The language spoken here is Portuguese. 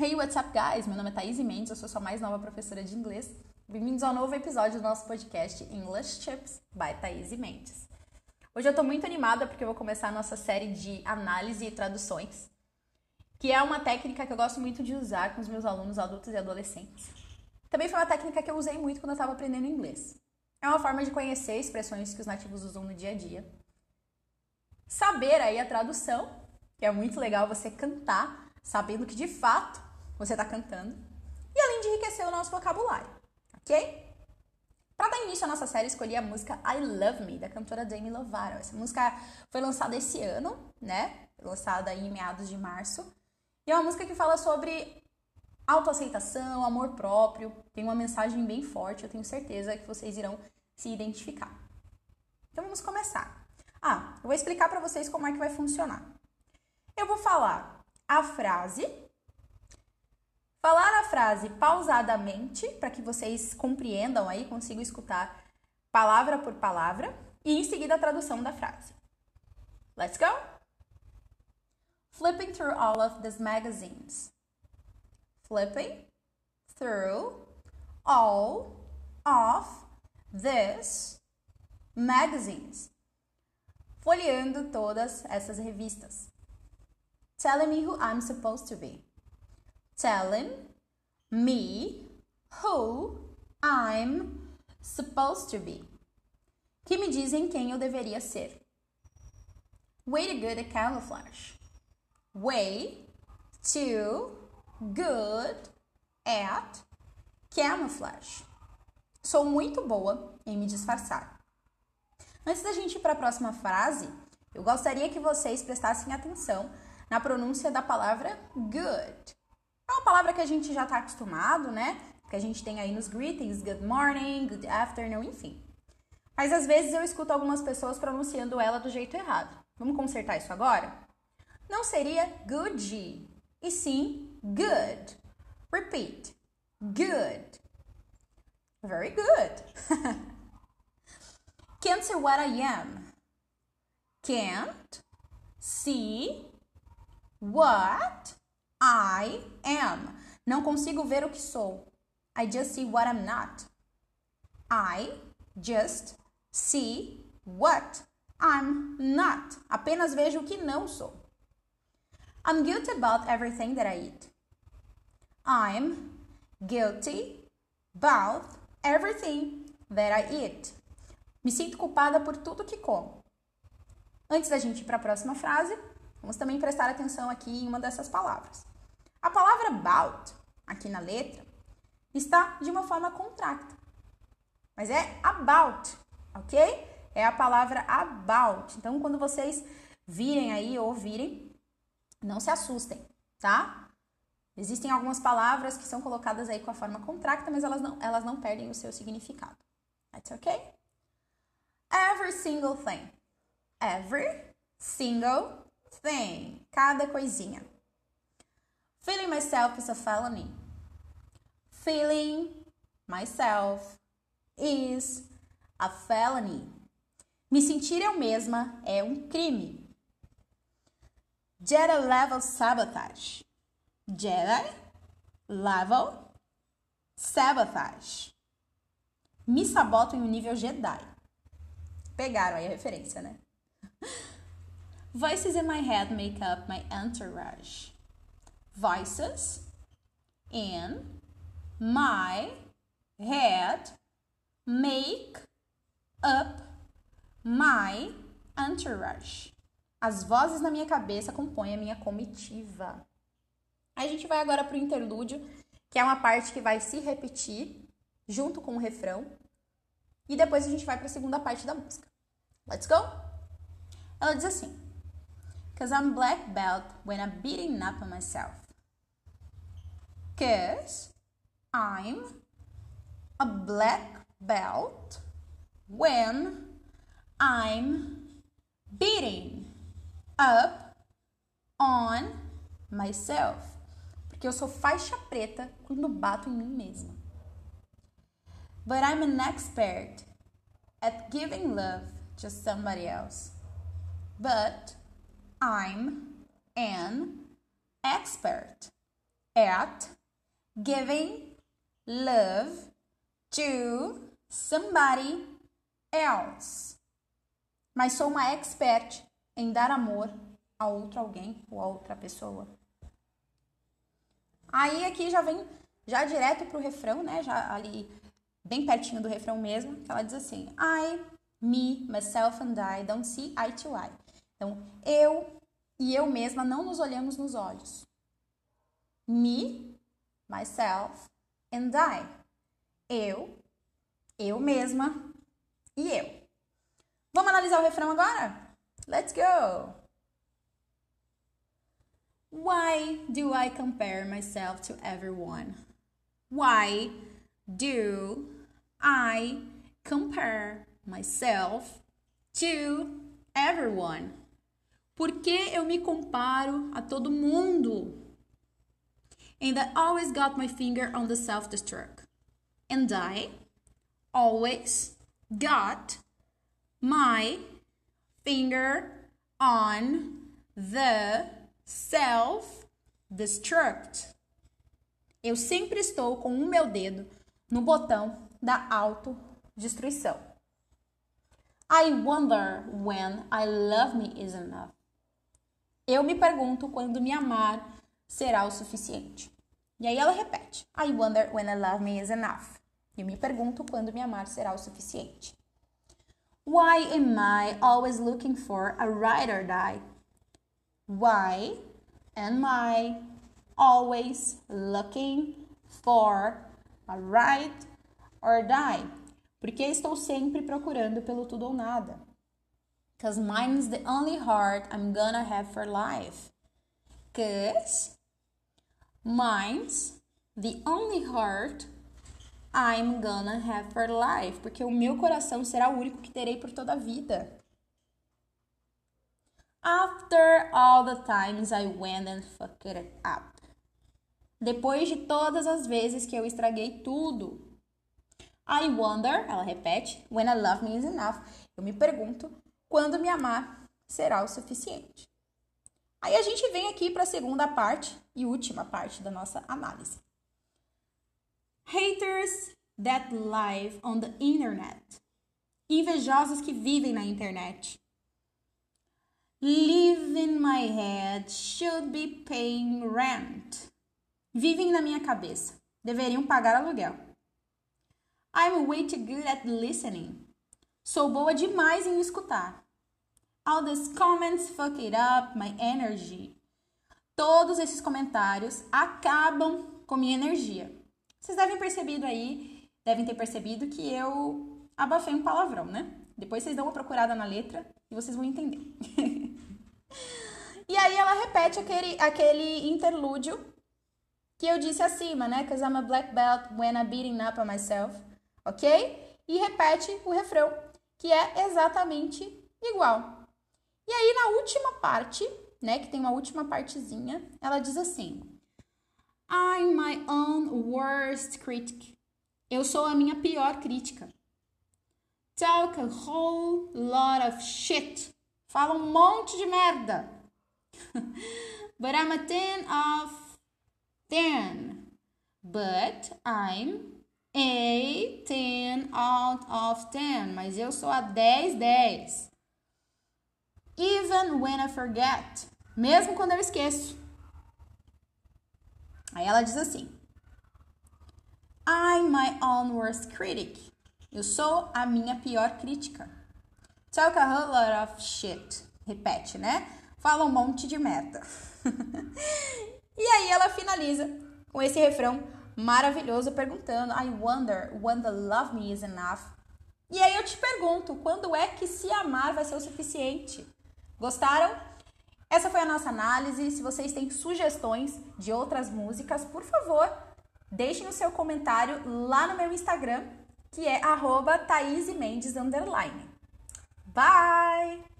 Hey, what's up, guys? Meu nome é Thaís Mendes, eu sou sua mais nova professora de inglês. Bem-vindos ao novo episódio do nosso podcast English Chips by Thaís Mendes. Hoje eu tô muito animada porque eu vou começar a nossa série de análise e traduções, que é uma técnica que eu gosto muito de usar com os meus alunos adultos e adolescentes. Também foi uma técnica que eu usei muito quando eu estava aprendendo inglês. É uma forma de conhecer expressões que os nativos usam no dia a dia. Saber aí a tradução, que é muito legal você cantar sabendo que de fato você está cantando, e além de enriquecer o nosso vocabulário, ok? Para dar início à nossa série, escolhi a música I Love Me, da cantora Demi Lovato. Essa música foi lançada esse ano, né? Lançada em meados de março. E é uma música que fala sobre autoaceitação, amor próprio. Tem uma mensagem bem forte, eu tenho certeza que vocês irão se identificar. Então vamos começar. Ah, eu vou explicar para vocês como é que vai funcionar. Eu vou falar a frase Falar a frase pausadamente, para que vocês compreendam aí, consigam escutar palavra por palavra, e em seguida a tradução da frase. Let's go! Flipping through all of these magazines. Flipping through all of these magazines. Folheando todas essas revistas. Telling me who I'm supposed to be telling me who I'm supposed to be. Que me dizem quem eu deveria ser. Way too good at camouflage. Way too good at camouflage. Sou muito boa em me disfarçar. Antes da gente ir para a próxima frase, eu gostaria que vocês prestassem atenção na pronúncia da palavra good. É uma palavra que a gente já está acostumado, né? Que a gente tem aí nos greetings, good morning, good afternoon, enfim. Mas às vezes eu escuto algumas pessoas pronunciando ela do jeito errado. Vamos consertar isso agora? Não seria good, e sim good. Repeat. Good. Very good. Can't see what I am. Can't see what I am. Não consigo ver o que sou. I just see what I'm not. I just see what I'm not. Apenas vejo o que não sou. I'm guilty about everything that I eat. I'm guilty about everything that I eat. Me sinto culpada por tudo que como. Antes da gente ir para a próxima frase, vamos também prestar atenção aqui em uma dessas palavras. A palavra about, aqui na letra, está de uma forma contracta. Mas é about, ok? É a palavra about. Então, quando vocês virem aí ou ouvirem, não se assustem, tá? Existem algumas palavras que são colocadas aí com a forma contracta, mas elas não, elas não perdem o seu significado. That's okay? Every single thing. Every single thing. Cada coisinha. Feeling myself is a felony. Feeling myself is a felony. Me sentir eu mesma é um crime. Jedi level sabotage. Jedi level sabotage. Me saboto em um nível Jedi. Pegaram aí a referência, né? Voices in my head make up my entourage voices in my head make up my entourage. As vozes na minha cabeça compõem a minha comitiva. A gente vai agora para o interlúdio, que é uma parte que vai se repetir junto com o refrão. E depois a gente vai para a segunda parte da música. Let's go? Ela diz assim: Cause I'm black belt when I'm beating up on myself. Cause I'm a black belt when I'm beating up on myself. Porque eu sou faixa preta quando bato em mim mesma. But I'm an expert at giving love to somebody else. But I'm an expert at giving love to somebody else. Mas sou uma expert em dar amor a outro alguém ou a outra pessoa. Aí aqui já vem já direto pro refrão, né? Já ali bem pertinho do refrão mesmo, que ela diz assim: I, me, myself and I don't see eye to eye. Então, eu e eu mesma não nos olhamos nos olhos. Me, myself and I. Eu, eu mesma e eu. Vamos analisar o refrão agora? Let's go! Why do I compare myself to everyone? Why do I compare myself to everyone? Por que eu me comparo a todo mundo? And I always got my finger on the self-destruct. And I always got my finger on the self-destruct. Eu sempre estou com o meu dedo no botão da autodestruição. I wonder when I love me is enough. Eu me pergunto quando me amar será o suficiente. E aí ela repete: I wonder when I love me is enough. Eu me pergunto quando me amar será o suficiente. Why am I always looking for a ride or die? Why am I always looking for a ride or die? Porque estou sempre procurando pelo tudo ou nada. Because mine's the only heart I'm gonna have for life. Because mine's the only heart I'm gonna have for life. Porque o meu coração será o único que terei por toda a vida. After all the times I went and fucked it up. Depois de todas as vezes que eu estraguei tudo. I wonder, ela repete, when I love me is enough. Eu me pergunto quando me amar será o suficiente. Aí a gente vem aqui para a segunda parte e última parte da nossa análise. Haters that live on the internet. Invejosos que vivem na internet. Live in my head, should be paying rent. Vivem na minha cabeça, deveriam pagar aluguel. I'm way too good at listening. Sou boa demais em escutar. All these comments fuck it up my energy. Todos esses comentários acabam com minha energia. Vocês devem percebido aí, devem ter percebido que eu abafei um palavrão, né? Depois vocês dão uma procurada na letra e vocês vão entender. e aí ela repete aquele, aquele interlúdio que eu disse acima, né? Cause I'm a black belt when I'm beating up on myself, ok? E repete o refrão, que é exatamente igual. E aí na última parte, né, que tem uma última partezinha, ela diz assim: I'm my own worst critic. Eu sou a minha pior crítica. Talk a whole lot of shit. Fala um monte de merda. But I'm a 10 of 10. But I'm a 10 out of 10. Mas eu sou a 10, 10. Even when I forget. Mesmo quando eu esqueço. Aí ela diz assim: I'm my own worst critic. Eu sou a minha pior crítica. Talk a whole lot of shit. Repete, né? Fala um monte de merda. e aí ela finaliza com esse refrão maravilhoso perguntando: I wonder when the love me is enough. E aí eu te pergunto, quando é que se amar vai ser o suficiente? Gostaram? Essa foi a nossa análise. Se vocês têm sugestões de outras músicas, por favor, deixem o seu comentário lá no meu Instagram, que é arroba Bye!